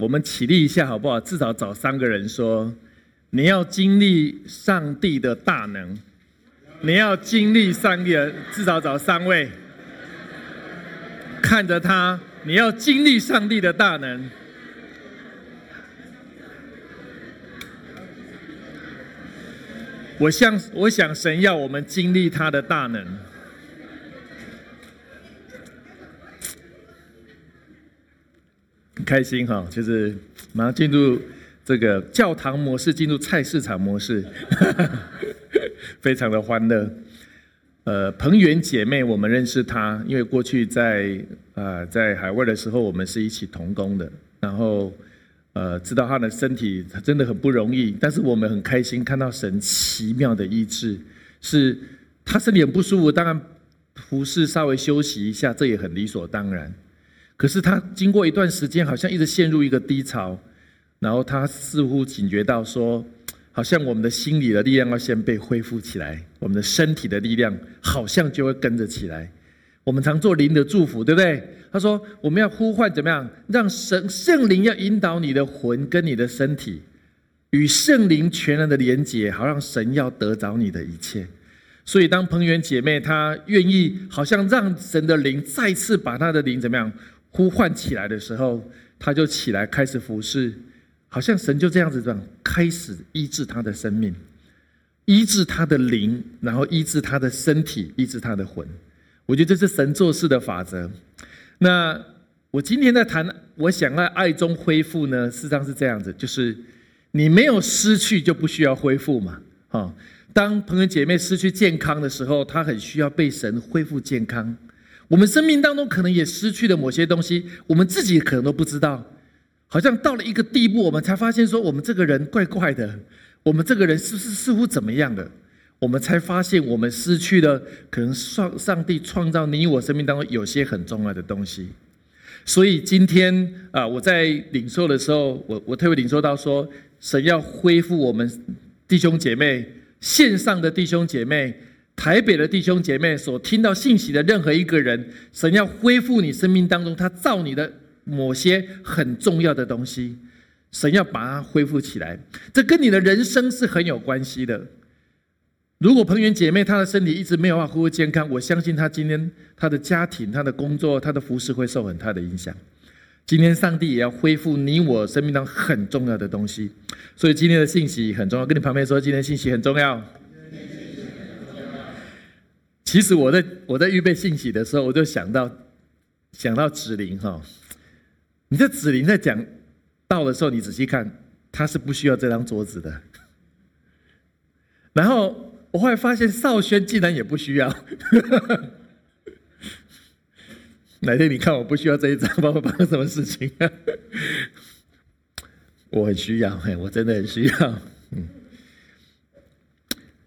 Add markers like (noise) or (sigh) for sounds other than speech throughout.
我们起立一下好不好？至少找三个人说，你要经历上帝的大能，你要经历上帝的，至少找三位，看着他，你要经历上帝的大能。我想，我想神要我们经历他的大能。开心哈，就是马上进入这个教堂模式，进入菜市场模式，(laughs) 非常的欢乐。呃，彭源姐妹，我们认识她，因为过去在啊在海外的时候，我们是一起同工的，然后呃知道她的身体真的很不容易，但是我们很开心看到神奇妙的医治，是她身体很不舒服，当然服侍稍微休息一下，这也很理所当然。可是他经过一段时间，好像一直陷入一个低潮，然后他似乎警觉到说，好像我们的心理的力量要先被恢复起来，我们的身体的力量好像就会跟着起来。我们常做灵的祝福，对不对？他说我们要呼唤怎么样，让神圣灵要引导你的魂跟你的身体与圣灵全然的连结，好让神要得着你的一切。所以当彭源姐妹她愿意，好像让神的灵再次把她的灵怎么样？呼唤起来的时候，他就起来开始服侍，好像神就这样子这样开始医治他的生命，医治他的灵，然后医治他的身体，医治他的魂。我觉得这是神做事的法则。那我今天在谈，我想要爱中恢复呢，事实上是这样子，就是你没有失去就不需要恢复嘛。哈，当朋友姐妹失去健康的时候，她很需要被神恢复健康。我们生命当中可能也失去了某些东西，我们自己可能都不知道。好像到了一个地步，我们才发现说，我们这个人怪怪的，我们这个人是不是似乎怎么样的？我们才发现，我们失去了可能上上帝创造你我生命当中有些很重要的东西。所以今天啊，我在领受的时候，我我特别领受到说，神要恢复我们弟兄姐妹线上的弟兄姐妹。台北的弟兄姐妹所听到信息的任何一个人，神要恢复你生命当中他造你的某些很重要的东西，神要把它恢复起来，这跟你的人生是很有关系的。如果彭源姐妹她的身体一直没有办法恢复健康，我相信她今天她的家庭、她的工作、她的服饰会受很大的影响。今天上帝也要恢复你我生命当中很重要的东西，所以今天的信息很重要。跟你旁边说，今天信息很重要。其实我在我在预备信息的时候，我就想到想到子林哈，你这子林在讲到的时候，你仔细看，他是不需要这张桌子的。然后我后来发现少轩竟然也不需要。(laughs) 哪天你看我不需要这一张，帮我发生什么事情？(laughs) 我很需要，我真的很需要。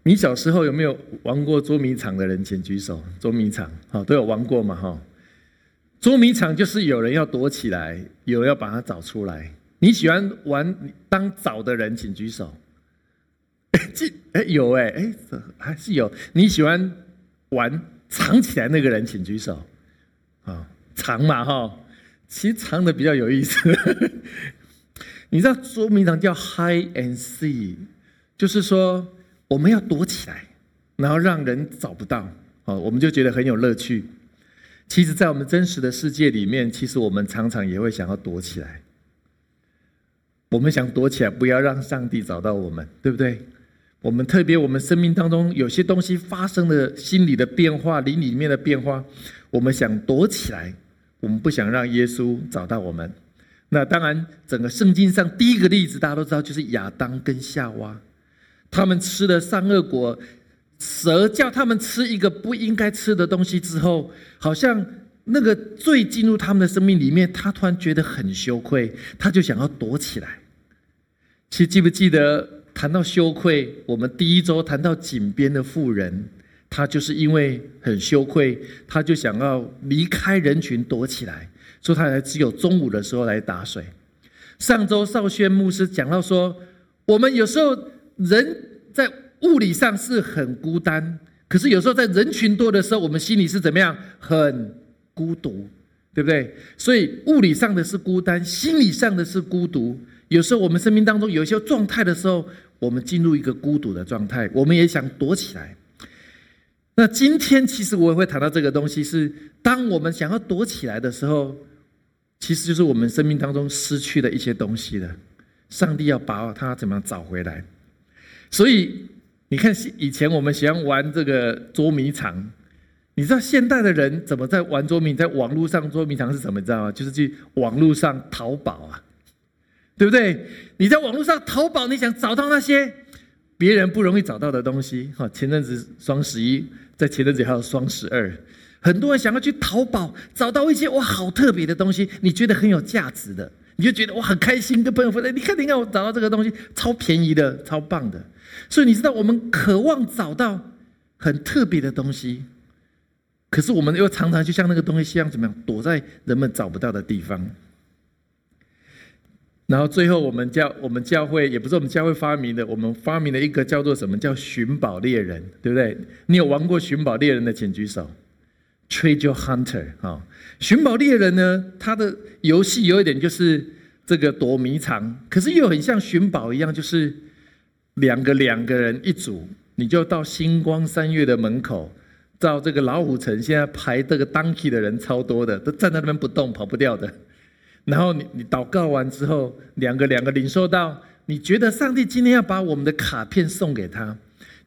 你小时候有没有玩过捉迷藏的人，请举手。捉迷藏，好，都有玩过嘛，哈。捉迷藏就是有人要躲起来，有人要把它找出来。你喜欢玩当找的人，请举手。这哎有哎哎还是有。你喜欢玩藏起来那个人，请举手。啊，藏嘛哈，其实藏的比较有意思。(laughs) 你知道捉迷藏叫 hide and see，就是说。我们要躲起来，然后让人找不到，哦，我们就觉得很有乐趣。其实，在我们真实的世界里面，其实我们常常也会想要躲起来。我们想躲起来，不要让上帝找到我们，对不对？我们特别，我们生命当中有些东西发生了心理的变化、灵里面的变化，我们想躲起来，我们不想让耶稣找到我们。那当然，整个圣经上第一个例子，大家都知道，就是亚当跟夏娃。他们吃了善恶果，蛇叫他们吃一个不应该吃的东西之后，好像那个罪进入他们的生命里面，他突然觉得很羞愧，他就想要躲起来。其实记不记得谈到羞愧，我们第一周谈到井边的妇人，她就是因为很羞愧，她就想要离开人群躲起来，所以她才只有中午的时候来打水。上周少轩牧师讲到说，我们有时候人在物理上是很孤单，可是有时候在人群多的时候，我们心里是怎么样？很孤独，对不对？所以物理上的是孤单，心理上的是孤独。有时候我们生命当中有一些状态的时候，我们进入一个孤独的状态，我们也想躲起来。那今天其实我也会谈到这个东西，是当我们想要躲起来的时候。其实就是我们生命当中失去的一些东西了，上帝要把它怎么样找回来？所以你看，以前我们喜欢玩这个捉迷藏，你知道现代的人怎么在玩捉迷？在网络上捉迷藏是什么？你知道吗？就是去网络上淘宝啊，对不对？你在网络上淘宝，你想找到那些别人不容易找到的东西。哈，前阵子双十一，在前阵子还有双十二。很多人想要去淘宝找到一些哇好特别的东西，你觉得很有价值的，你就觉得哇很开心，跟朋友分享。你看，你看，我找到这个东西，超便宜的，超棒的。所以你知道，我们渴望找到很特别的东西，可是我们又常常就像那个东西一样，怎么样躲在人们找不到的地方。然后最后，我们教我们教会也不是我们教会发明的，我们发明了一个叫做什么叫寻宝猎人，对不对？你有玩过寻宝猎人的，请举手。Treasure Hunter 啊，寻宝猎人呢，他的游戏有一点就是这个躲迷藏，可是又很像寻宝一样，就是两个两个人一组，你就到星光三月的门口，到这个老虎城，现在排这个 Donkey 的人超多的，都站在那边不动，跑不掉的。然后你你祷告完之后，两个两个领受到，你觉得上帝今天要把我们的卡片送给他。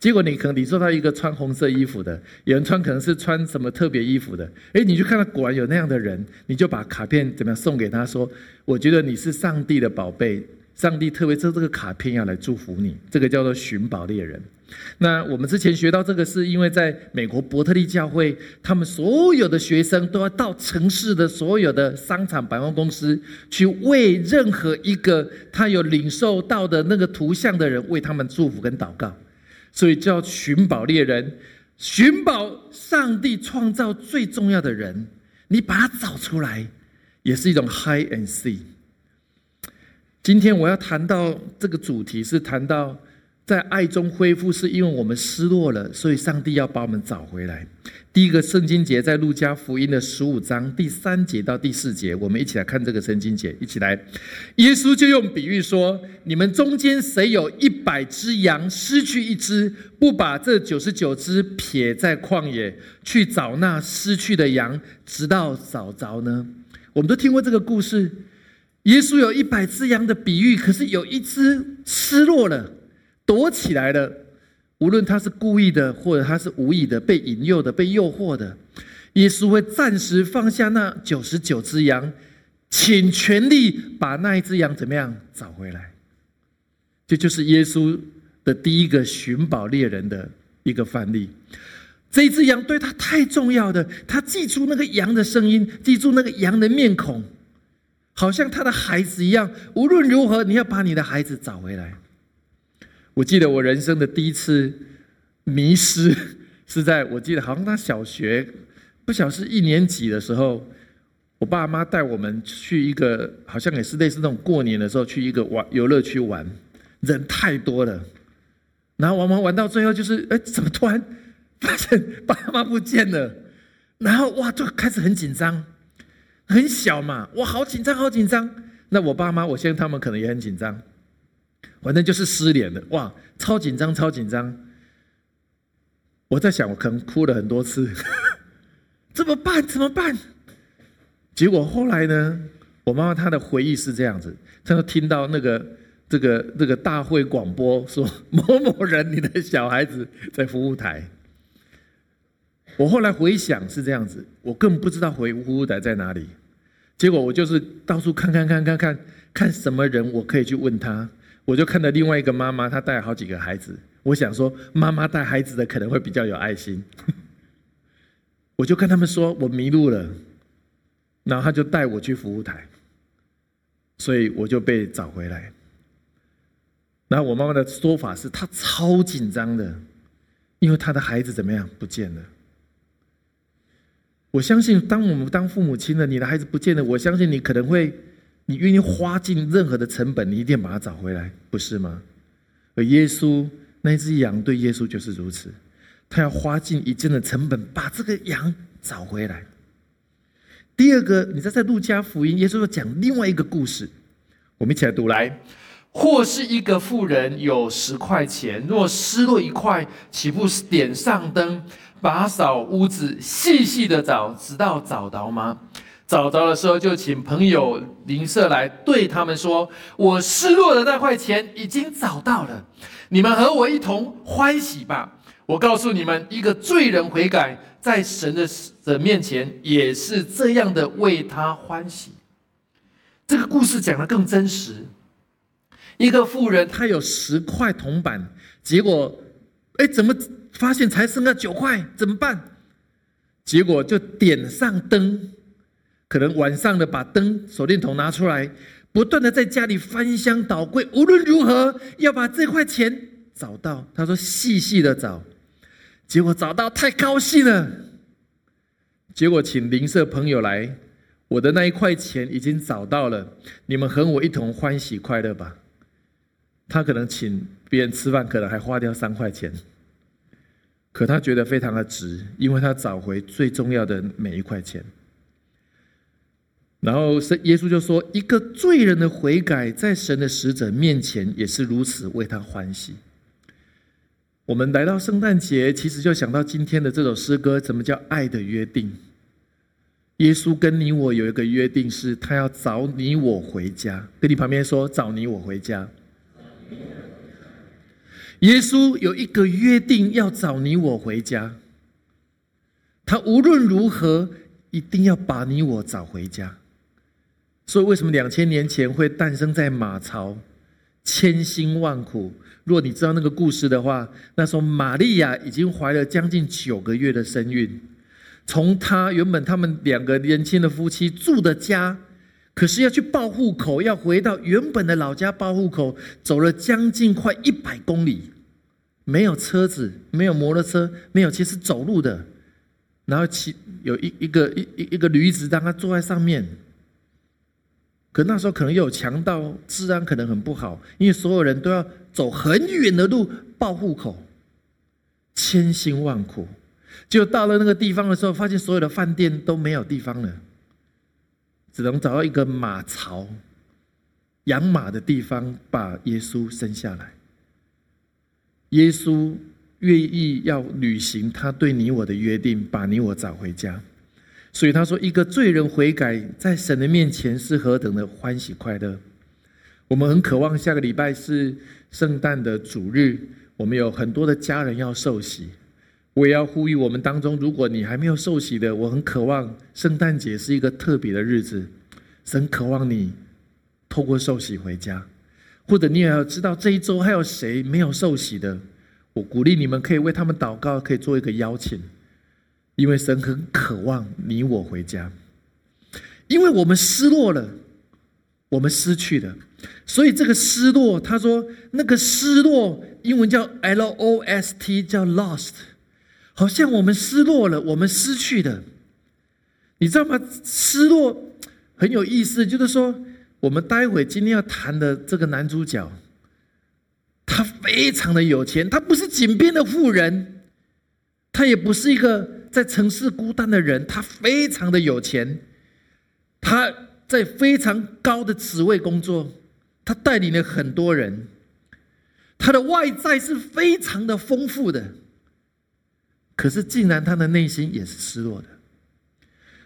结果你可能你说到一个穿红色衣服的，有人穿可能是穿什么特别衣服的，哎，你就看到果然有那样的人，你就把卡片怎么样送给他说，我觉得你是上帝的宝贝，上帝特别抽这个卡片要来祝福你，这个叫做寻宝猎人。那我们之前学到这个，是因为在美国伯特利教会，他们所有的学生都要到城市的所有的商场、百货公司去为任何一个他有领受到的那个图像的人为他们祝福跟祷告。所以叫寻宝猎人，寻宝上帝创造最重要的人，你把他找出来，也是一种 high and see。今天我要谈到这个主题，是谈到。在爱中恢复，是因为我们失落了，所以上帝要把我们找回来。第一个圣经节在路加福音的十五章第三节到第四节，我们一起来看这个圣经节，一起来。耶稣就用比喻说：“你们中间谁有一百只羊，失去一只，不把这九十九只撇在旷野，去找那失去的羊，直到找着呢？”我们都听过这个故事。耶稣有一百只羊的比喻，可是有一只失落了。躲起来了，无论他是故意的，或者他是无意的，被引诱的，被诱惑的，耶稣会暂时放下那九十九只羊，请全力把那一只羊怎么样找回来。这就是耶稣的第一个寻宝猎人的一个范例。这只羊对他太重要的，他记住那个羊的声音，记住那个羊的面孔，好像他的孩子一样。无论如何，你要把你的孩子找回来。我记得我人生的第一次迷失，是在我记得好像他小学不晓是一年级的时候，我爸妈带我们去一个好像也是类似那种过年的时候去一个玩游乐区玩，人太多了，然后玩玩玩到最后就是哎怎么突然发现爸妈不见了，然后哇就开始很紧张，很小嘛哇好紧张好紧张，那我爸妈我相信他们可能也很紧张。反正就是失联了，哇，超紧张，超紧张。我在想，我可能哭了很多次，(laughs) 怎么办？怎么办？结果后来呢？我妈妈她的回忆是这样子：，她说听到那个这个这个大会广播说 (laughs) 某某人你的小孩子在服务台。我后来回想是这样子，我更不知道回服务台在哪里。结果我就是到处看看看看看看什么人我可以去问他。我就看到另外一个妈妈，她带好几个孩子。我想说，妈妈带孩子的可能会比较有爱心。(laughs) 我就跟他们说，我迷路了，然后他就带我去服务台，所以我就被找回来。然后我妈妈的说法是，她超紧张的，因为她的孩子怎么样不见了。我相信，当我们当父母亲的，你的孩子不见了，我相信你可能会，你愿意花尽任何的成本，你一定把他找回来，不是吗？而耶稣那只羊对耶稣就是如此，他要花尽一切的成本把这个羊找回来。第二个，你在在路加福音，耶稣要讲另外一个故事，我们一起来读来。或是一个富人有十块钱，若失落一块，岂不是点上灯，打扫屋子，细细的找，直到找到吗？找着的时候，就请朋友邻舍来，对他们说：“我失落的那块钱已经找到了，你们和我一同欢喜吧。”我告诉你们，一个罪人悔改，在神的的面前，也是这样的为他欢喜。这个故事讲的更真实。一个富人，他有十块铜板，结果，哎，怎么发现才剩下九块？怎么办？结果就点上灯，可能晚上的把灯手电筒拿出来，不断的在家里翻箱倒柜，无论如何要把这块钱找到。他说细细的找，结果找到太高兴了。结果请邻舍朋友来，我的那一块钱已经找到了，你们和我一同欢喜快乐吧。他可能请别人吃饭，可能还花掉三块钱，可他觉得非常的值，因为他找回最重要的每一块钱。然后是耶稣就说：“一个罪人的悔改，在神的使者面前也是如此，为他欢喜。”我们来到圣诞节，其实就想到今天的这首诗歌，怎么叫爱的约定？耶稣跟你我有一个约定，是他要找你我回家。跟你旁边说：“找你我回家。”耶稣有一个约定，要找你我回家。他无论如何，一定要把你我找回家。所以，为什么两千年前会诞生在马槽，千辛万苦？若你知道那个故事的话，那时候玛利亚已经怀了将近九个月的身孕，从她原本他们两个年轻的夫妻住的家。可是要去报户口，要回到原本的老家报户口，走了将近快一百公里，没有车子，没有摩托车，没有，其实走路的。然后骑有一一个一一个驴子，让他坐在上面。可那时候可能又有强盗，治安可能很不好，因为所有人都要走很远的路报户口，千辛万苦，就到了那个地方的时候，发现所有的饭店都没有地方了。只能找到一个马槽、养马的地方，把耶稣生下来。耶稣愿意要履行他对你我的约定，把你我找回家。所以他说：“一个罪人悔改，在神的面前是何等的欢喜快乐。”我们很渴望下个礼拜是圣诞的主日，我们有很多的家人要受洗。我也要呼吁我们当中，如果你还没有受洗的，我很渴望圣诞节是一个特别的日子，神渴望你透过受洗回家，或者你也要知道这一周还有谁没有受洗的，我鼓励你们可以为他们祷告，可以做一个邀请，因为神很渴望你我回家，因为我们失落了，我们失去了，所以这个失落，他说那个失落，英文叫 L O S T，叫 lost。好像我们失落了，我们失去的，你知道吗？失落很有意思，就是说，我们待会今天要谈的这个男主角，他非常的有钱，他不是井边的富人，他也不是一个在城市孤单的人，他非常的有钱，他在非常高的职位工作，他带领了很多人，他的外在是非常的丰富的。可是，竟然他的内心也是失落的。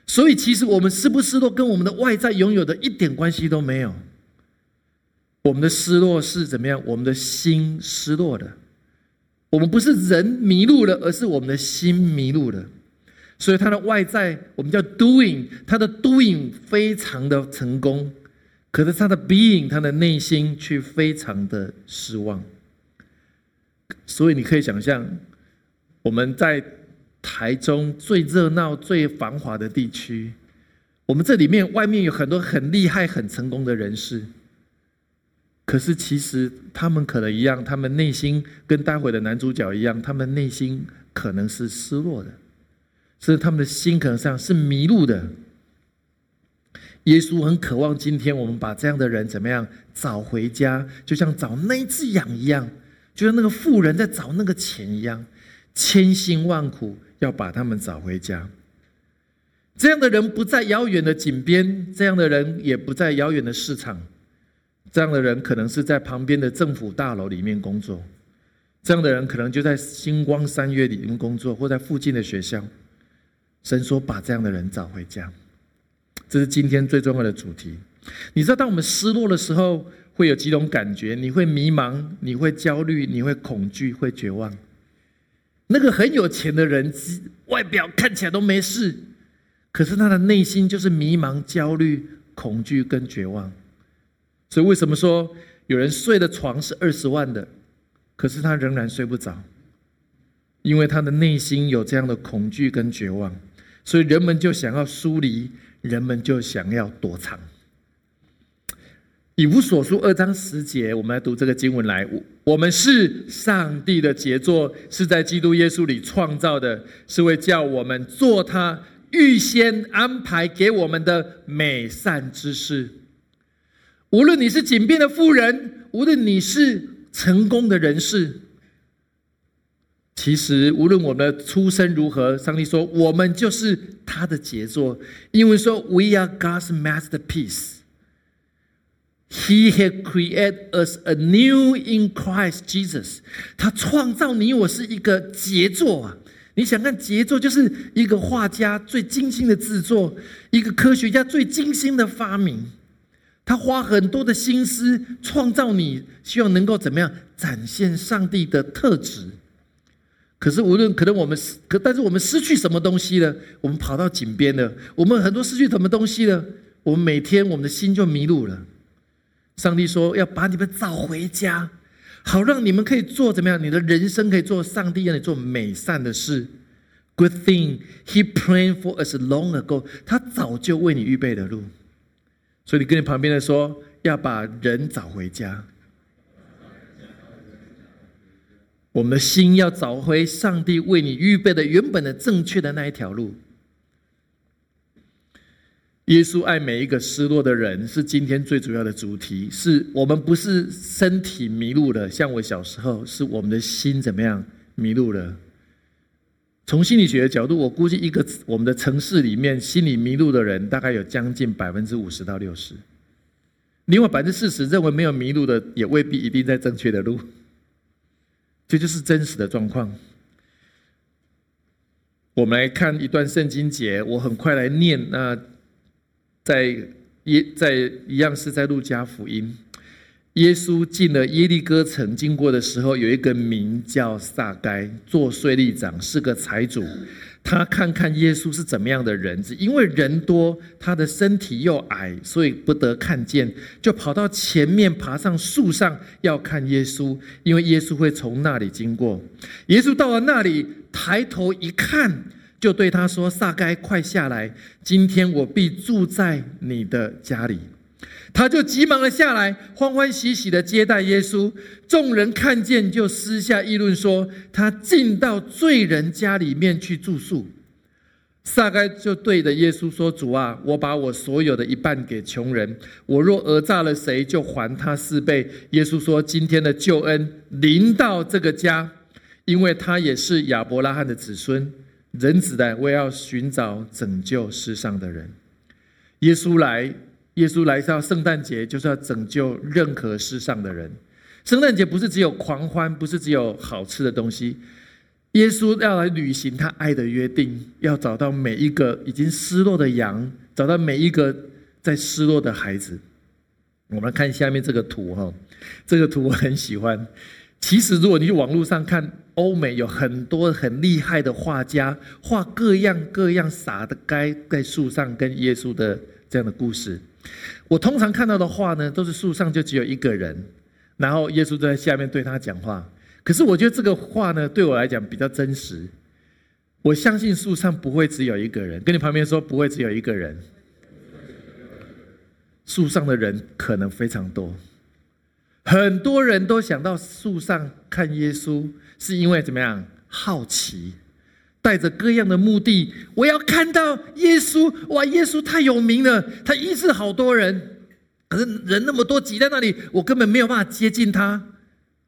所以，其实我们失不失落，跟我们的外在拥有的一点关系都没有。我们的失落是怎么样？我们的心失落的。我们不是人迷路了，而是我们的心迷路了。所以，他的外在我们叫 doing，他的 doing 非常的成功，可是他的 being，他的内心却非常的失望。所以，你可以想象。我们在台中最热闹、最繁华的地区，我们这里面外面有很多很厉害、很成功的人士，可是其实他们可能一样，他们内心跟待会的男主角一样，他们内心可能是失落的，是他们的心可能上是迷路的。耶稣很渴望今天我们把这样的人怎么样找回家，就像找那只羊一样，就像那个富人在找那个钱一样，千辛万苦要把他们找回家。这样的人不在遥远的井边，这样的人也不在遥远的市场，这样的人可能是在旁边的政府大楼里面工作，这样的人可能就在星光三月里面工作，或在附近的学校。神说：“把这样的人找回家。”这是今天最重要的主题。你知道，当我们失落的时候，会有几种感觉：你会迷茫，你会焦虑，你会恐惧，会绝望。那个很有钱的人，外表看起来都没事。可是他的内心就是迷茫、焦虑、恐惧跟绝望，所以为什么说有人睡的床是二十万的，可是他仍然睡不着？因为他的内心有这样的恐惧跟绝望，所以人们就想要疏离，人们就想要躲藏。以弗所书二章十节，我们来读这个经文来。我们是上帝的杰作，是在基督耶稣里创造的，是为叫我们做他。预先安排给我们的美善之事，无论你是井边的富人，无论你是成功的人士，其实无论我们的出身如何，上帝说我们就是他的杰作。因为说 We are God's masterpiece. He had created us anew in Christ Jesus. 他创造你我是一个杰作啊。你想看杰作，就是一个画家最精心的制作，一个科学家最精心的发明。他花很多的心思创造你，希望能够怎么样展现上帝的特质。可是无论可能我们可，但是我们失去什么东西了？我们跑到井边了。我们很多失去什么东西了？我们每天我们的心就迷路了。上帝说要把你们找回家。好，让你们可以做怎么样？你的人生可以做上帝让你做美善的事。Good thing He planned for us long ago。他早就为你预备的路。所以你跟你旁边的说，要把人找回家。我们的心要找回上帝为你预备的原本的正确的那一条路。耶稣爱每一个失落的人，是今天最主要的主题。是我们不是身体迷路了，像我小时候，是我们的心怎么样迷路了？从心理学的角度，我估计一个我们的城市里面，心理迷路的人大概有将近百分之五十到六十。另外百分之四十认为没有迷路的，也未必一定在正确的路。这就是真实的状况。我们来看一段圣经节，我很快来念那。在耶在一样是在路加福音，耶稣进了耶利哥城，经过的时候，有一个名叫撒该，做税吏长，是个财主。他看看耶稣是怎么样的人，因为人多，他的身体又矮，所以不得看见，就跑到前面，爬上树上要看耶稣，因为耶稣会从那里经过。耶稣到了那里，抬头一看。就对他说：“撒该，快下来！今天我必住在你的家里。”他就急忙的下来，欢欢喜喜的接待耶稣。众人看见，就私下议论说：“他进到罪人家里面去住宿。”撒该就对着耶稣说：“主啊，我把我所有的一半给穷人。我若讹诈了谁，就还他四倍。”耶稣说：“今天的救恩临到这个家，因为他也是亚伯拉罕的子孙。”人子的，我也要寻找拯救世上的人。耶稣来，耶稣来到圣诞节，就是要拯救任何世上的人。圣诞节不是只有狂欢，不是只有好吃的东西。耶稣要来履行他爱的约定，要找到每一个已经失落的羊，找到每一个在失落的孩子。我们看下面这个图哈，这个图我很喜欢。其实，如果你去网络上看。欧美有很多很厉害的画家，画各样各样撒的该在树上跟耶稣的这样的故事。我通常看到的画呢，都是树上就只有一个人，然后耶稣就在下面对他讲话。可是我觉得这个画呢，对我来讲比较真实。我相信树上不会只有一个人，跟你旁边说不会只有一个人，树上的人可能非常多。很多人都想到树上看耶稣，是因为怎么样？好奇，带着各样的目的。我要看到耶稣，哇！耶稣太有名了，他医治好多人，可是人那么多挤在那里，我根本没有办法接近他，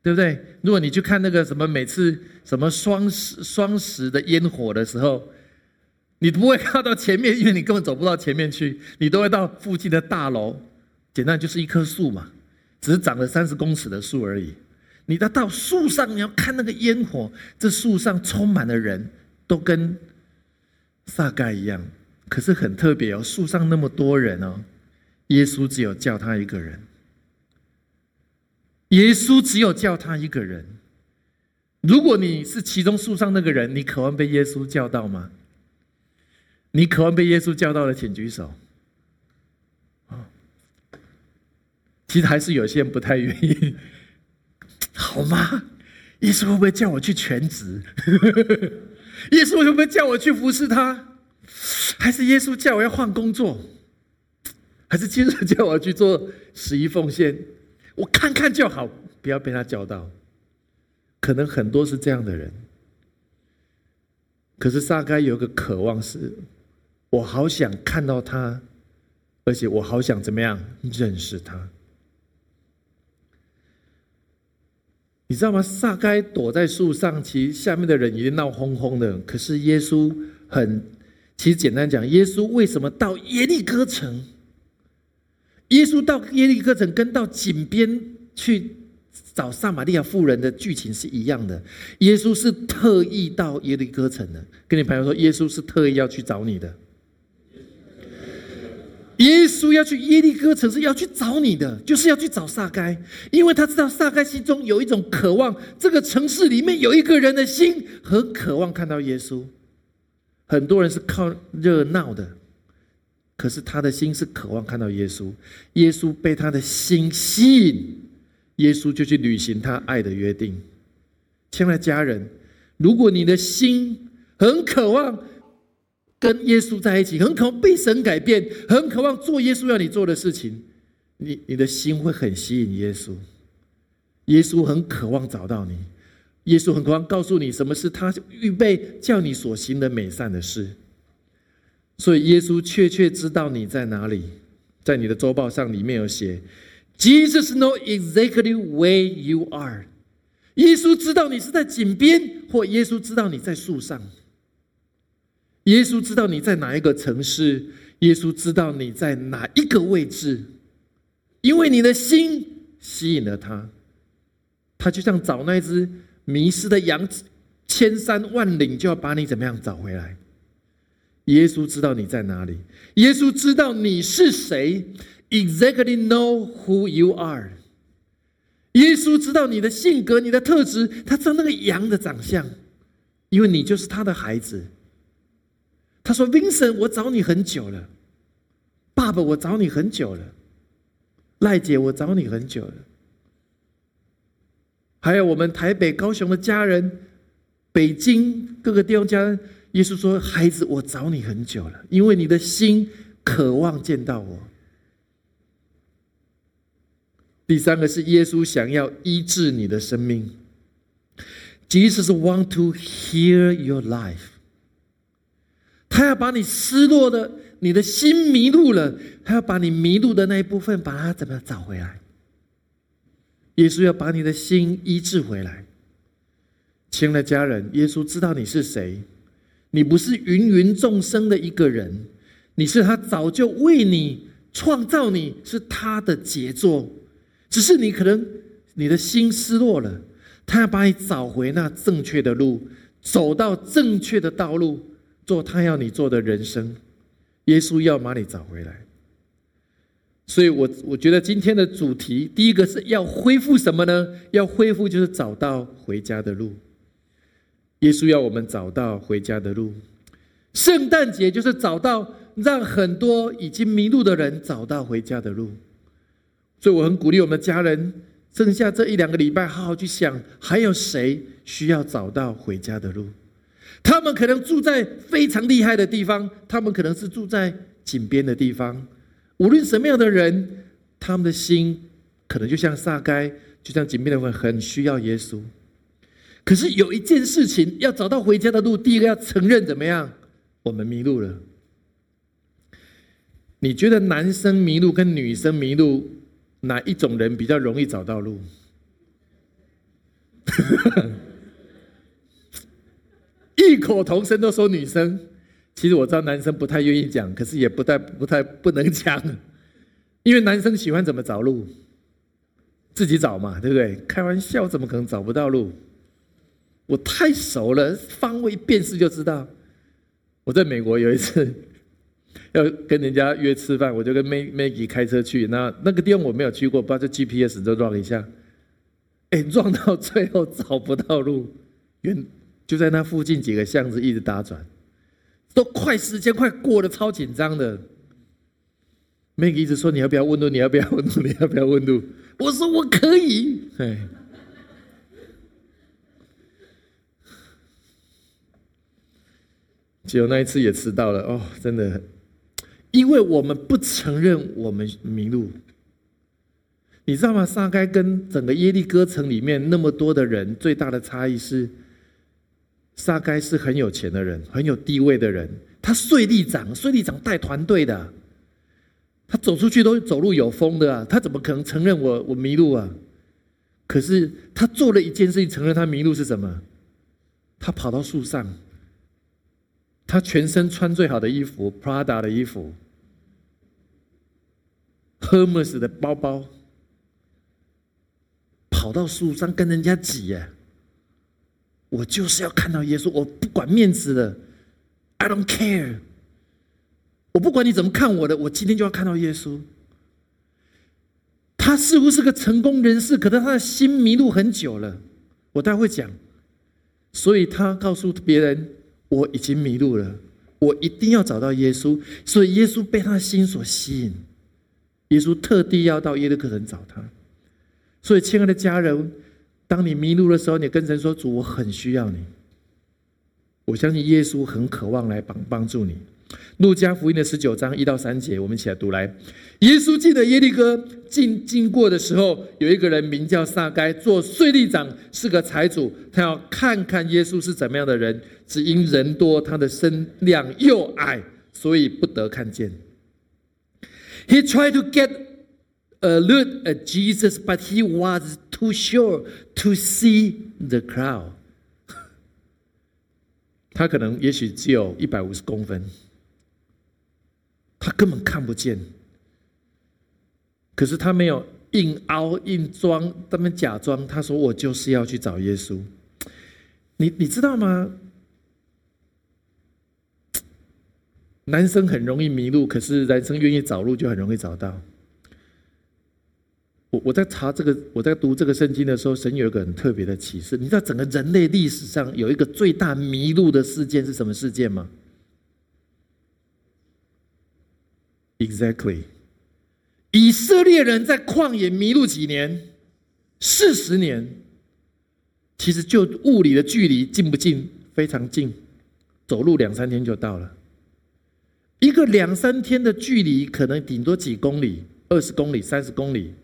对不对？如果你去看那个什么每次什么双十双十的烟火的时候，你不会看到前面，因为你根本走不到前面去，你都会到附近的大楼，简单就是一棵树嘛。只是长了三十公尺的树而已，你到到树上，你要看那个烟火，这树上充满了人，都跟撒盖一样。可是很特别哦，树上那么多人哦，耶稣只有叫他一个人。耶稣只有叫他一个人。如果你是其中树上那个人，你渴望被耶稣叫到吗？你渴望被耶稣叫到的，请举手。其实还是有些人不太愿意，好吗？耶稣会不会叫我去全职？(laughs) 耶稣会不会叫我去服侍他？还是耶稣叫我要换工作？还是接着叫我去做十一奉献？我看看就好，不要被他叫到。可能很多是这样的人，可是撒该有个渴望是，我好想看到他，而且我好想怎么样认识他。你知道吗？撒该躲在树上，其实下面的人已经闹哄哄的。可是耶稣很，其实简单讲，耶稣为什么到耶利哥城？耶稣到耶利哥城跟到井边去找撒玛利亚妇人的剧情是一样的。耶稣是特意到耶利哥城的。跟你朋友说，耶稣是特意要去找你的。耶稣要去耶利哥城是要去找你的，就是要去找撒该，因为他知道撒该心中有一种渴望，这个城市里面有一个人的心很渴望看到耶稣。很多人是靠热闹的，可是他的心是渴望看到耶稣。耶稣被他的心吸引，耶稣就去履行他爱的约定。亲爱的家人，如果你的心很渴望。跟耶稣在一起，很渴望被神改变，很渴望做耶稣要你做的事情。你你的心会很吸引耶稣，耶稣很渴望找到你，耶稣很渴望告诉你什么是他预备叫你所行的美善的事。所以耶稣确切知道你在哪里，在你的周报上里面有写：Jesus know exactly where you are。耶稣知道你是在井边，或耶稣知道你在树上。耶稣知道你在哪一个城市，耶稣知道你在哪一个位置，因为你的心吸引了他，他就像找那只迷失的羊，千山万岭就要把你怎么样找回来。耶稣知道你在哪里，耶稣知道你是谁，exactly know who you are。耶稣知道你的性格、你的特质，他知道那个羊的长相，因为你就是他的孩子。他说：“Vincent，我找你很久了，爸爸，我找你很久了，赖姐，我找你很久了，还有我们台北、高雄的家人，北京各个地方家人。”耶稣说：“孩子，我找你很久了，因为你的心渴望见到我。”第三个是耶稣想要医治你的生命，Jesus want to heal your life。他要把你失落的、你的心迷路了，他要把你迷路的那一部分，把它怎么样找回来？耶稣要把你的心医治回来。亲爱的家人，耶稣知道你是谁，你不是芸芸众生的一个人，你是他早就为你创造，你是他的杰作，只是你可能你的心失落了，他要把你找回那正确的路，走到正确的道路。做他要你做的人生，耶稣要把你找回来。所以，我我觉得今天的主题，第一个是要恢复什么呢？要恢复就是找到回家的路。耶稣要我们找到回家的路。圣诞节就是找到让很多已经迷路的人找到回家的路。所以，我很鼓励我们家人，剩下这一两个礼拜，好好去想，还有谁需要找到回家的路。他们可能住在非常厉害的地方，他们可能是住在井边的地方。无论什么样的人，他们的心可能就像撒该，就像井边的人很需要耶稣。可是有一件事情，要找到回家的路，第一个要承认怎么样？我们迷路了。你觉得男生迷路跟女生迷路，哪一种人比较容易找到路？(laughs) 异口同声都说女生。其实我知道男生不太愿意讲，可是也不太不太不能讲，因为男生喜欢怎么找路，自己找嘛，对不对？开玩笑，怎么可能找不到路？我太熟了，方位辨识就知道。我在美国有一次 (laughs) 要跟人家约吃饭，我就跟 Maggie 开车去，那那个地方我没有去过，不知道这 GPS 就撞一下，哎，撞到最后找不到路，原就在那附近几个巷子一直打转。都快时间快过了，超紧张的。Meg 一直说你要不要问路，你要不要问路，你要不要问路？我说我可以。哎，结果那一次也迟到了哦，真的，因为我们不承认我们迷路。你知道吗？撒该跟整个耶利哥城里面那么多的人最大的差异是。沙该是很有钱的人，很有地位的人。他税吏长，税吏长带团队的，他走出去都走路有风的啊！他怎么可能承认我我迷路啊？可是他做了一件事情，承认他迷路是什么？他跑到树上，他全身穿最好的衣服，Prada 的衣服，Hermes 的包包，跑到树上跟人家挤耶。我就是要看到耶稣，我不管面子的，I don't care。我不管你怎么看我的，我今天就要看到耶稣。他似乎是个成功人士，可是他的心迷路很久了。我待会讲，所以他告诉别人，我已经迷路了，我一定要找到耶稣。所以耶稣被他的心所吸引，耶稣特地要到耶路撒冷找他。所以，亲爱的家人。当你迷路的时候，你跟神说：“主，我很需要你。”我相信耶稣很渴望来帮帮助你。路加福音的十九章一到三节，我们一起来读来。耶稣记得耶利哥经经过的时候，有一个人名叫撒该，做税吏长，是个财主。他要看看耶稣是怎么样的人，只因人多，他的身量又矮，所以不得看见。He tried to get. A look at Jesus, but he was too sure to see the crowd. (laughs) 他可能也许只有一百五十公分，他根本看不见。可是他没有硬凹硬装，他们假装。他说：“我就是要去找耶稣。”你你知道吗？男生很容易迷路，可是男生愿意找路就很容易找到。我在查这个，我在读这个圣经的时候，神有一个很特别的启示。你知道整个人类历史上有一个最大迷路的事件是什么事件吗？Exactly，以色列人在旷野迷路几年？四十年。其实就物理的距离近不近？非常近，走路两三天就到了。一个两三天的距离，可能顶多几公里，二十公里、三十公里。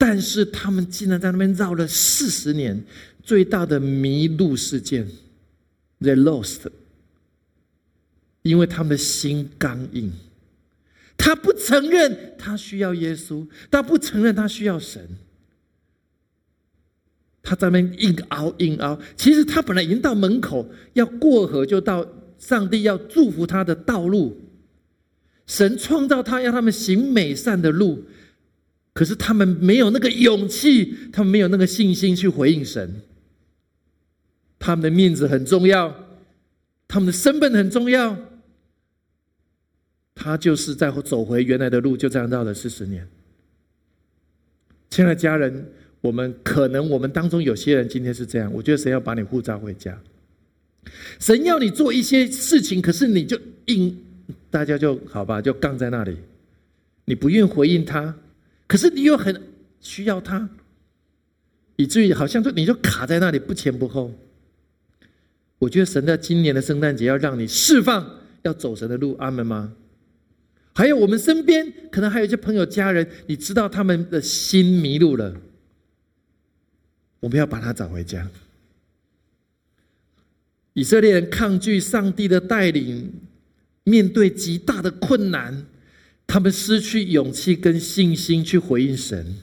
但是他们竟然在那边绕了四十年，最大的迷路事件，they lost，因为他们的心刚硬，他不承认他需要耶稣，他不承认他需要神，他在那边硬熬硬熬。其实他本来已经到门口，要过河就到上帝要祝福他的道路，神创造他要他们行美善的路。可是他们没有那个勇气，他们没有那个信心去回应神。他们的面子很重要，他们的身份很重要。他就是在走回原来的路，就这样绕了四十年。亲爱的家人，我们可能我们当中有些人今天是这样，我觉得神要把你护照回家，神要你做一些事情，可是你就硬，大家就好吧，就杠在那里，你不愿回应他。可是你又很需要他，以至于好像就你就卡在那里不前不后。我觉得神在今年的圣诞节要让你释放，要走神的路，阿门吗？还有我们身边可能还有一些朋友、家人，你知道他们的心迷路了，我们要把他找回家。以色列人抗拒上帝的带领，面对极大的困难，他们失去勇气跟信心去回应神，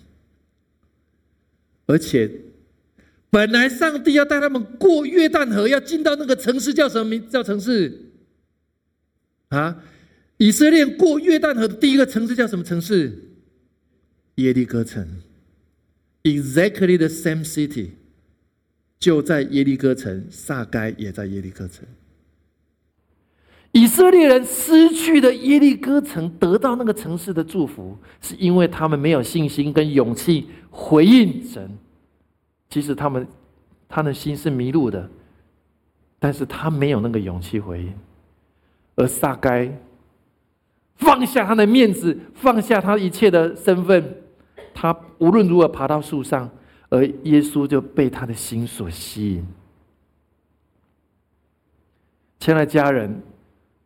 而且本来上帝要带他们过约旦河，要进到那个城市，叫什么名？叫城市啊？以色列过约旦河的第一个城市叫什么城市？耶利哥城。Exactly the same city. 就在耶利哥城，撒该也在耶利哥城。以色列人失去的耶利哥城，得到那个城市的祝福，是因为他们没有信心跟勇气回应神。其实他们他的心是迷路的，但是他没有那个勇气回应。而撒该放下他的面子，放下他一切的身份，他无论如何爬到树上。而耶稣就被他的心所吸引。亲爱的家人，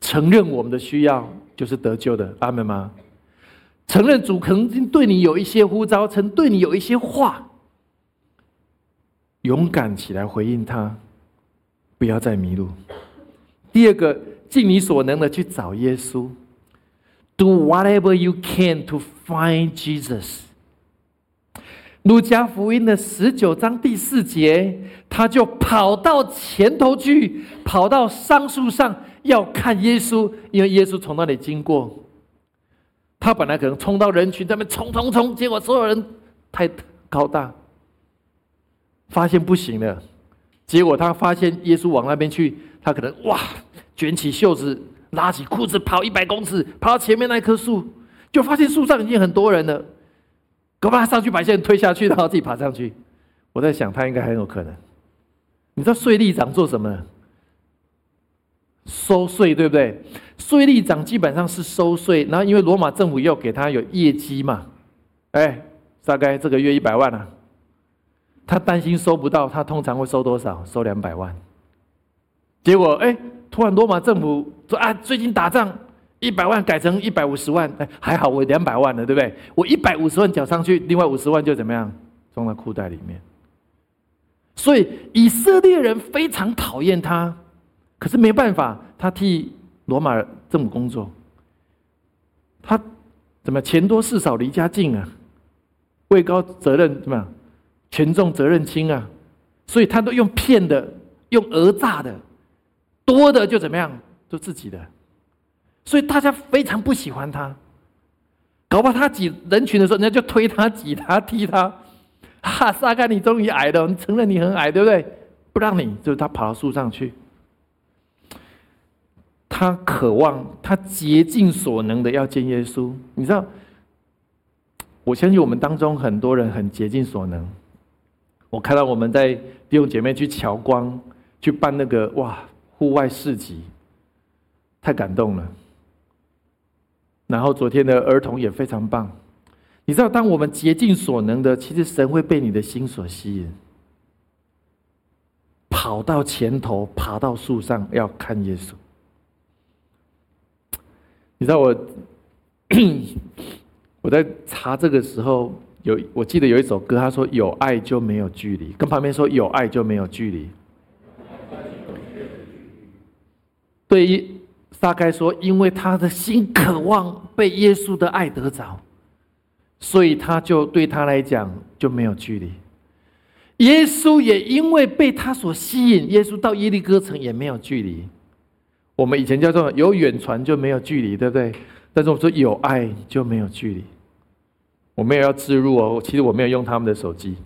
承认我们的需要就是得救的，阿门吗？承认主曾经对你有一些呼召，曾对你有一些话，勇敢起来回应他，不要再迷路。第二个，尽你所能的去找耶稣，Do whatever you can to find Jesus。路加福音的十九章第四节，他就跑到前头去，跑到桑树上要看耶稣，因为耶稣从那里经过。他本来可能冲到人群那边冲冲冲，结果所有人太高大，发现不行了。结果他发现耶稣往那边去，他可能哇，卷起袖子，拉起裤子，跑一百公尺，跑到前面那棵树，就发现树上已经很多人了。搞不好他上去把一些人推下去，然后自己爬上去。我在想，他应该很有可能。你知道税吏长做什么？收税，对不对？税吏长基本上是收税，然后因为罗马政府要给他有业绩嘛，哎，大概这个月一百万啊。他担心收不到，他通常会收多少？收两百万。结果哎，突然罗马政府说啊，最近打仗。一百万改成一百五十万，哎，还好我两百万了，对不对？我一百五十万缴上去，另外五十万就怎么样，装在裤袋里面。所以以色列人非常讨厌他，可是没办法，他替罗马政府工作。他怎么钱多事少离家近啊？位高责任怎么样？权重责任轻啊？所以他都用骗的，用讹诈的，多的就怎么样，就自己的。所以大家非常不喜欢他，搞不好他挤人群的时候，人家就推他、挤他、踢他。哈，撒开，你终于矮了，你承认你很矮，对不对？不让你，就是他跑到树上去。他渴望，他竭尽所能的要见耶稣。你知道，我相信我们当中很多人很竭尽所能。我看到我们在弟兄姐妹去瞧光，去办那个哇户外市集，太感动了。然后昨天的儿童也非常棒，你知道，当我们竭尽所能的，其实神会被你的心所吸引，跑到前头，爬到树上要看耶稣。你知道我，(coughs) 我在查这个时候有，我记得有一首歌，他说有爱就没有距离，跟旁边说有爱就没有距离。对于。大概说，因为他的心渴望被耶稣的爱得着，所以他就对他来讲就没有距离。耶稣也因为被他所吸引，耶稣到耶利哥城也没有距离。我们以前叫做有远传就没有距离，对不对？但是我说有爱就没有距离。我没有要植入哦，其实我没有用他们的手机。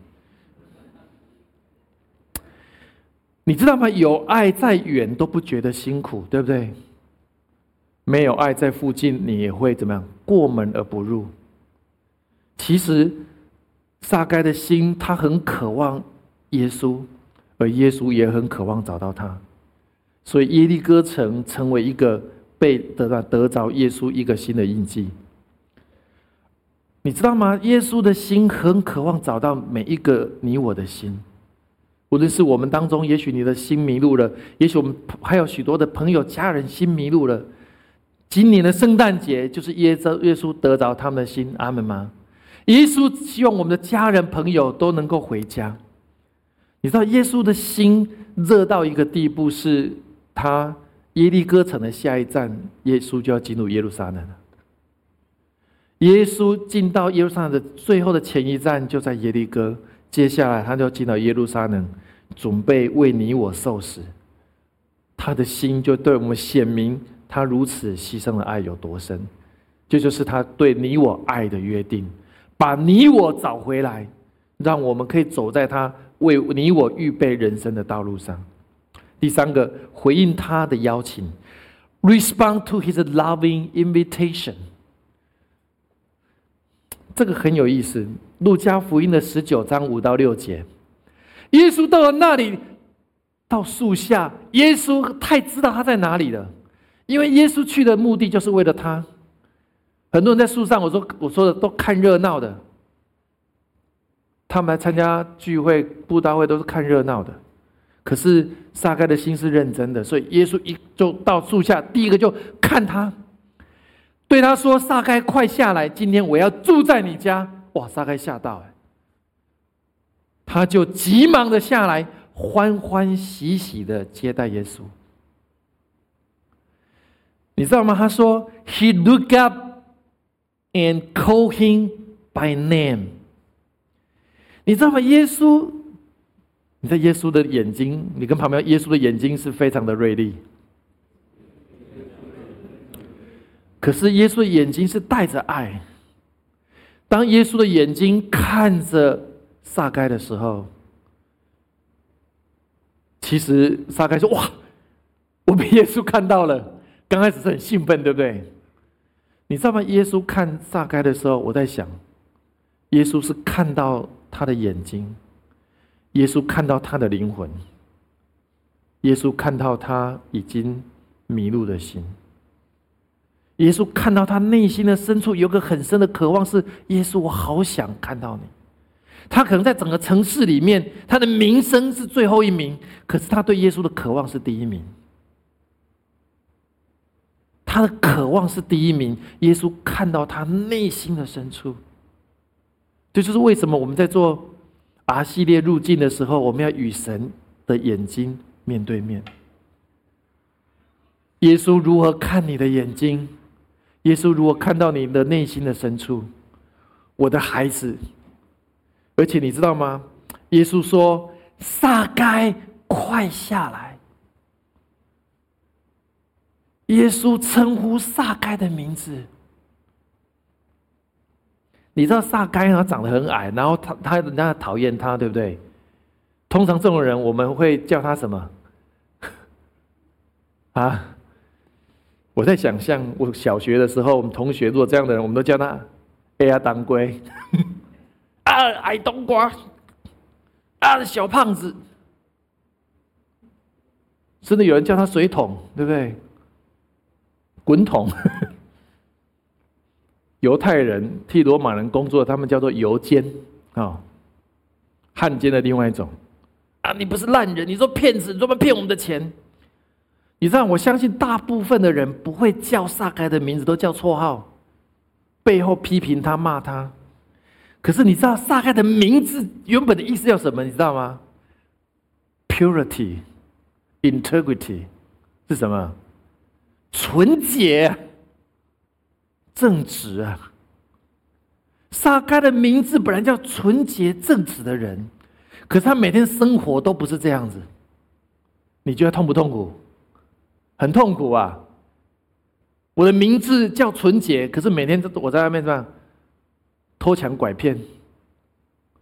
你知道吗？有爱再远都不觉得辛苦，对不对？没有爱在附近，你也会怎么样？过门而不入。其实撒该的心，他很渴望耶稣，而耶稣也很渴望找到他。所以耶利哥城成为一个被得到得着耶稣一个新的印记。你知道吗？耶稣的心很渴望找到每一个你我的心，无论是我们当中，也许你的心迷路了，也许我们还有许多的朋友家人心迷路了。今年的圣诞节就是耶稣耶稣得着他们的心，阿门吗？耶稣希望我们的家人朋友都能够回家。你知道耶稣的心热到一个地步，是他耶利哥城的下一站，耶稣就要进入耶路撒冷了。耶稣进到耶路撒冷的最后的前一站就在耶利哥，接下来他就进到耶路撒冷，准备为你我受死。他的心就对我们显明，他如此牺牲的爱有多深。这就是他对你我爱的约定，把你我找回来，让我们可以走在他为你我预备人生的道路上。第三个，回应他的邀请，respond to his loving invitation。这个很有意思，《路加福音》的十九章五到六节，耶稣到了那里，到树下，耶稣太知道他在哪里了，因为耶稣去的目的就是为了他。很多人在树上，我说我说的都看热闹的，他们来参加聚会、布道会都是看热闹的，可是撒该的心是认真的，所以耶稣一就到树下，第一个就看他。对他说：“撒该，快下来！今天我要住在你家。”哇，撒该吓到哎，他就急忙的下来，欢欢喜喜的接待耶稣。你知道吗？他说：“He look up and called him by name。”你知道吗？耶稣，你在耶稣的眼睛，你跟旁边耶稣的眼睛是非常的锐利。可是耶稣的眼睛是带着爱。当耶稣的眼睛看着撒该的时候，其实撒该说：“哇，我被耶稣看到了。”刚开始是很兴奋，对不对？你知道吗？耶稣看撒该的时候，我在想，耶稣是看到他的眼睛，耶稣看到他的灵魂，耶稣看到他已经迷路的心。耶稣看到他内心的深处有个很深的渴望，是耶稣，我好想看到你。他可能在整个城市里面，他的名声是最后一名，可是他对耶稣的渴望是第一名。他的渴望是第一名，耶稣看到他内心的深处。这就是为什么我们在做 R 系列入境的时候，我们要与神的眼睛面对面。耶稣如何看你的眼睛？耶稣如果看到你的内心的深处，我的孩子，而且你知道吗？耶稣说：“撒该，快下来！”耶稣称呼撒该的名字。你知道撒该他长得很矮，然后他他人家讨厌他，对不对？通常这种人我们会叫他什么？(laughs) 啊？我在想象，我小学的时候，我们同学如果这样的人，我们都叫他“哎呀当归”，(laughs) 啊矮冬瓜，啊小胖子，甚至有人叫他“水桶”，对不对？滚筒。犹太人替罗马人工作，他们叫做“犹奸”啊，汉奸的另外一种。啊，你不是烂人，你说骗子，你专门骗我们的钱。你知道，我相信大部分的人不会叫撒该的名字，都叫绰号，背后批评他、骂他。可是你知道撒该的名字原本的意思叫什么？你知道吗？Purity, integrity 是什么？纯洁、正直啊！撒该的名字本来叫纯洁正直的人，可是他每天生活都不是这样子。你觉得痛不痛苦？很痛苦啊！我的名字叫纯洁，可是每天都我在外面这样偷抢拐骗，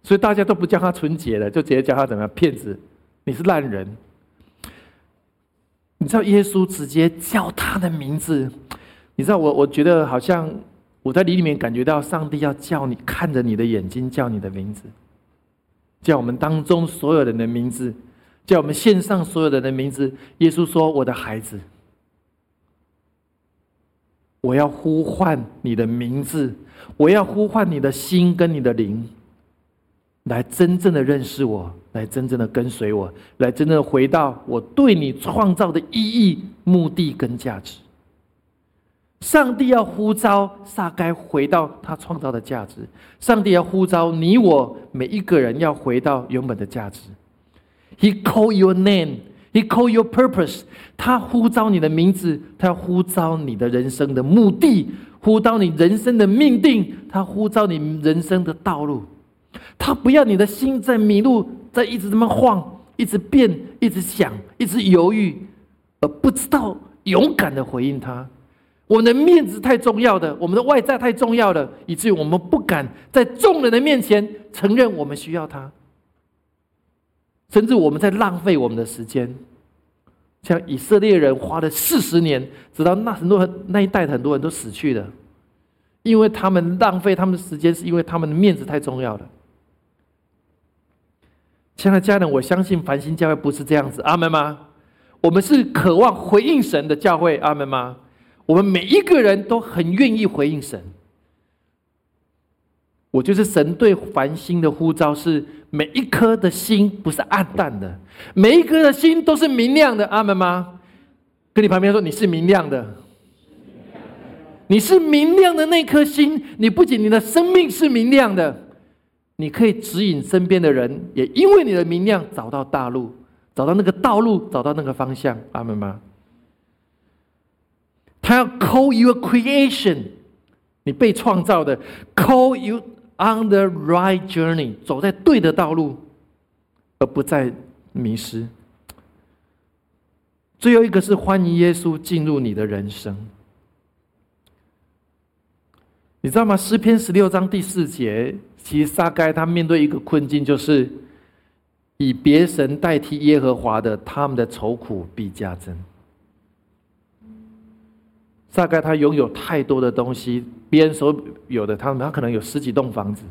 所以大家都不叫他纯洁了，就直接叫他怎么样骗子？你是烂人！你知道耶稣直接叫他的名字，你知道我我觉得好像我在里里面感觉到上帝要叫你看着你的眼睛叫你的名字，叫我们当中所有人的名字。叫我们线上所有人的名字。耶稣说：“我的孩子，我要呼唤你的名字，我要呼唤你的心跟你的灵，来真正的认识我，来真正的跟随我，来真正的回到我对你创造的意义、目的跟价值。上帝要呼召撒该回到他创造的价值，上帝要呼召你我每一个人要回到原本的价值。He call your name, he call your purpose。他呼召你的名字，他要呼召你的人生的目的，呼召你人生的命定，他呼召你人生的道路。他不要你的心在迷路，在一直这么晃，一直变，一直想，一直犹豫，而不知道勇敢的回应他。我们的面子太重要的，我们的外在太重要了，以至于我们不敢在众人的面前承认我们需要他，甚至我们在浪费我们的时间。像以色列人花了四十年，直到那很多那一代很多人都死去了，因为他们浪费他们的时间，是因为他们的面子太重要了。亲爱的家人，我相信繁星教会不是这样子，阿门吗？我们是渴望回应神的教会，阿门吗？我们每一个人都很愿意回应神。我就是神对繁星的呼召，是每一颗的心不是暗淡的，每一颗的心都是明亮的。阿门吗？跟你旁边说，你是明亮的，你是明亮的那颗心。你不仅你的生命是明亮的，你可以指引身边的人，也因为你的明亮找到大路，找到那个道路，找到那个方向。阿门吗？他要 call you a creation，你被创造的，call you on the right journey，走在对的道路，而不再迷失。最后一个是欢迎耶稣进入你的人生。你知道吗？诗篇十六章第四节，其实撒该他面对一个困境，就是以别神代替耶和华的，他们的愁苦必加增。大概他拥有太多的东西，别人所有的，他他可能有十几栋房子，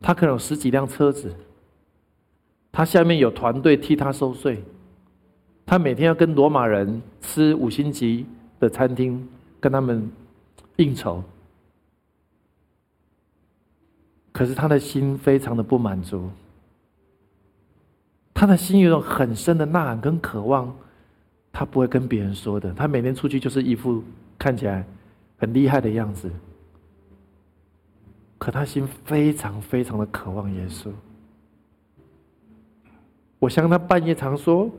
他可能有十几辆车子，他下面有团队替他收税，他每天要跟罗马人吃五星级的餐厅，跟他们应酬，可是他的心非常的不满足，他的心有一种很深的呐喊跟渴望。他不会跟别人说的，他每天出去就是一副看起来很厉害的样子，可他心非常非常的渴望耶稣。我相信他半夜常说：“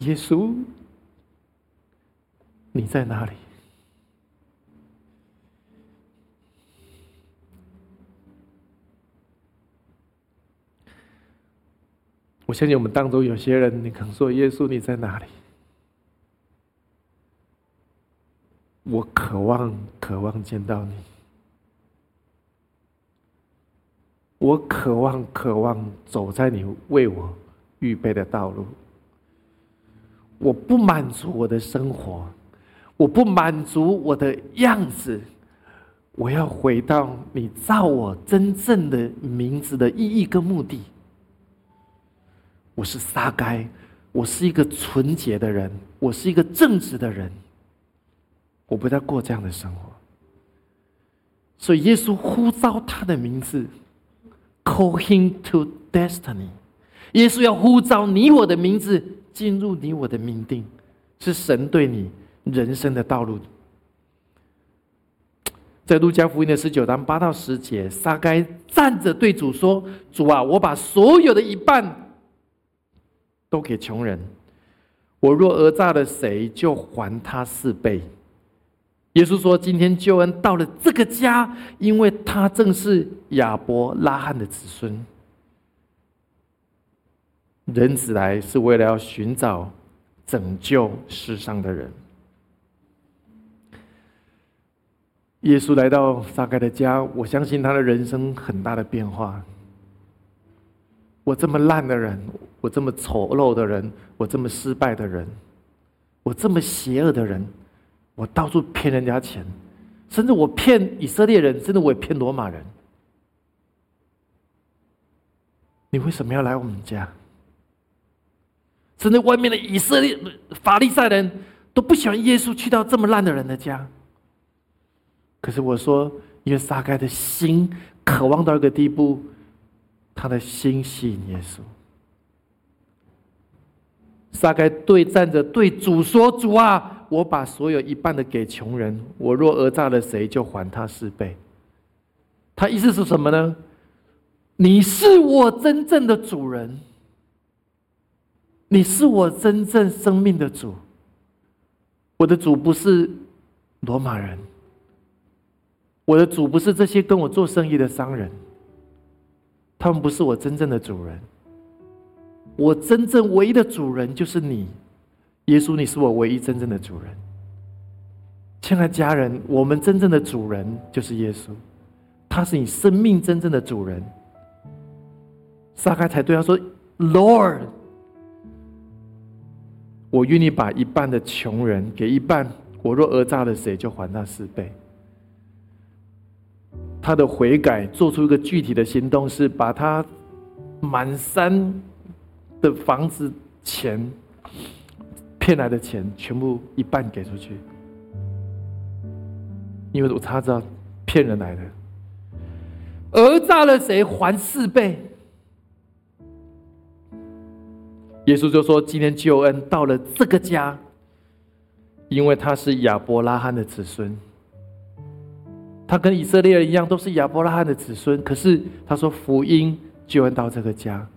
耶稣，你在哪里？”我相信我们当中有些人，你可能说：“耶稣，你在哪里？”我渴望，渴望见到你。我渴望，渴望走在你为我预备的道路。我不满足我的生活，我不满足我的样子，我要回到你造我真正的名字的意义跟目的。我是撒该，我是一个纯洁的人，我是一个正直的人。我不再过这样的生活，所以耶稣呼召他的名字，call him to destiny。耶稣要呼召你我的名字进入你我的命定，是神对你人生的道路。在路加福音的十九章八到十节，撒该站着对主说：“主啊，我把所有的一半都给穷人，我若讹诈了谁，就还他四倍。”耶稣说：“今天救恩到了这个家，因为他正是亚伯拉罕的子孙。人子来是为了要寻找拯救世上的人。耶稣来到撒该的家，我相信他的人生很大的变化。我这么烂的人，我这么丑陋的人，我这么失败的人，我这么邪恶的人。”我到处骗人家钱，甚至我骗以色列人，甚至我也骗罗马人。你为什么要来我们家？甚至外面的以色列法利赛人都不喜欢耶稣去到这么烂的人的家。可是我说，因为撒该的心渴望到一个地步，他的心吸引耶稣。撒该对站着对主说：“主啊。”我把所有一半的给穷人，我若讹诈了谁，就还他四倍。他意思是什么呢？你是我真正的主人，你是我真正生命的主。我的主不是罗马人，我的主不是这些跟我做生意的商人，他们不是我真正的主人。我真正唯一的主人就是你，耶稣，你是我唯一真正的主人。亲爱家人，我们真正的主人就是耶稣，他是你生命真正的主人。撒开才对他说：“Lord，我愿意把一半的穷人给一半，我若讹诈了谁，就还他四倍。”他的悔改做出一个具体的行动，是把他满山。的房子钱骗来的钱，全部一半给出去，因为我他知道骗人来的，讹诈了谁还四倍。耶稣就说：“今天救恩到了这个家，因为他是亚伯拉罕的子孙，他跟以色列人一样，都是亚伯拉罕的子孙。可是他说福音救恩到这个家。”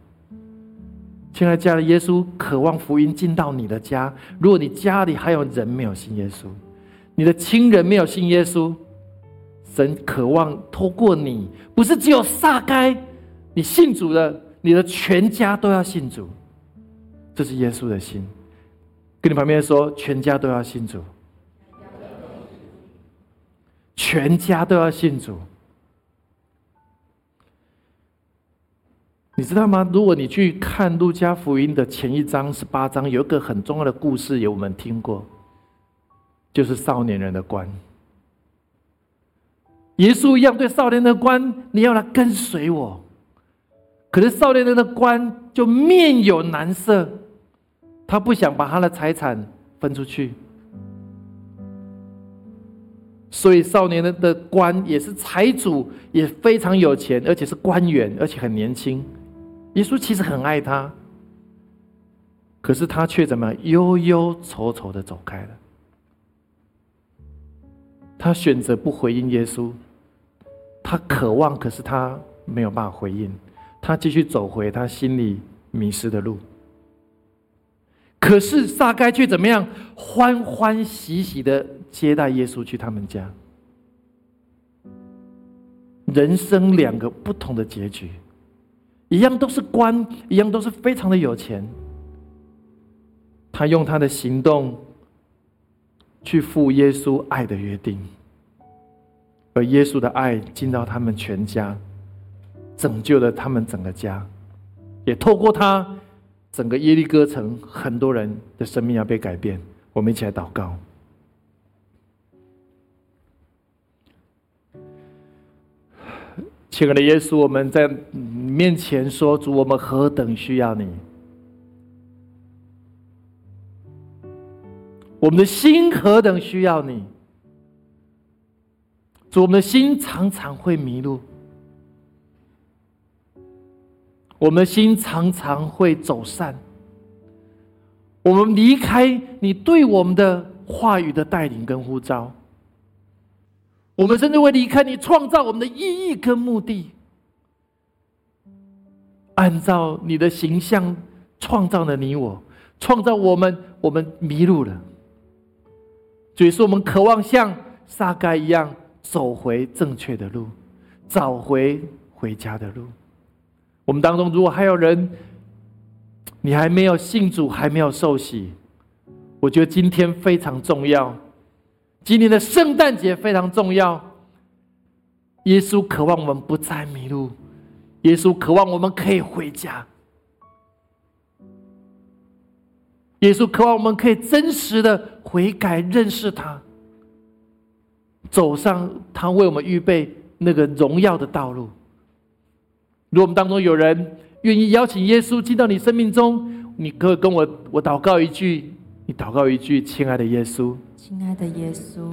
亲爱家的耶稣渴望福音进到你的家。如果你家里还有人没有信耶稣，你的亲人没有信耶稣，神渴望透过你，不是只有撒该你信主的，你的全家都要信主。这是耶稣的心。跟你旁边说，全家都要信主，全家都要信主。你知道吗？如果你去看路加福音的前一章十八章，有一个很重要的故事，有我们听过，就是少年人的官。耶稣一样对少年的官，你要来跟随我。可是少年人的官就面有难色，他不想把他的财产分出去，所以少年人的官也是财主，也非常有钱，而且是官员，而且很年轻。耶稣其实很爱他，可是他却怎么忧忧愁愁的走开了。他选择不回应耶稣，他渴望，可是他没有办法回应，他继续走回他心里迷失的路。可是撒该却怎么样，欢欢喜喜的接待耶稣去他们家。人生两个不同的结局。一样都是官，一样都是非常的有钱。他用他的行动去赴耶稣爱的约定，而耶稣的爱进到他们全家，拯救了他们整个家，也透过他，整个耶利哥城很多人的生命要被改变。我们一起来祷告。亲爱的耶稣，我们在面前说：“主，我们何等需要你！我们的心何等需要你！主，我们的心常常会迷路，我们的心常常会走散。我们离开你对我们的话语的带领跟呼召。”我们甚至会离开你创造我们的意义跟目的，按照你的形象创造了你我，创造我们，我们迷路了。所以说，我们渴望像撒该一样走回正确的路，找回回家的路。我们当中如果还有人，你还没有信主，还没有受洗，我觉得今天非常重要。今年的圣诞节非常重要。耶稣渴望我们不再迷路，耶稣渴望我们可以回家，耶稣渴望我们可以真实的悔改，认识他，走上他为我们预备那个荣耀的道路。如果我们当中有人愿意邀请耶稣进到你生命中，你可以跟我我祷告一句，你祷告一句，亲爱的耶稣。亲爱的耶稣，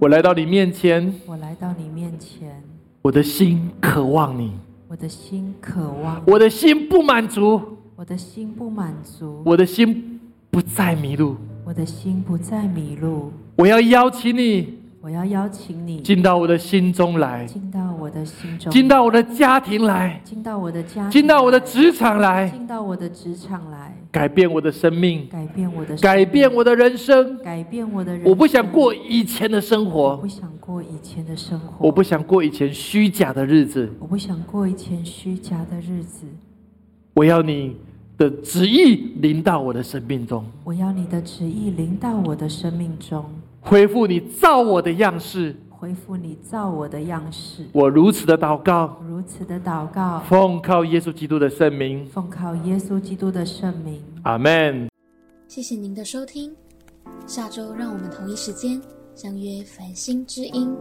我来到你面前，我来到你面前，我的心渴望你，我的心渴望，我的心不满足，我的心不满足，我的心不再迷路，我的心不再迷路。我要邀请你我要邀请你进到我的心中来，进到我的心中，进到我的家庭来，进到我的家，进到我的职场来，进到我的职场来，改变我的生命，改变我的改变我的人生。改变我的人。我不想过以前的生我活不，想过以前的生活。我不想过以前虚假的日子。我不想过以前虚假的日子。我要你的旨意临到我的生命中，我要你的旨意临到我的生命中，恢复你造我的样式。恢复你造我的样式。我如此的祷告，如此的祷告，奉靠耶稣基督的圣名，奉靠耶稣基督的圣名。阿门。谢谢您的收听，下周让我们同一时间相约繁星之音。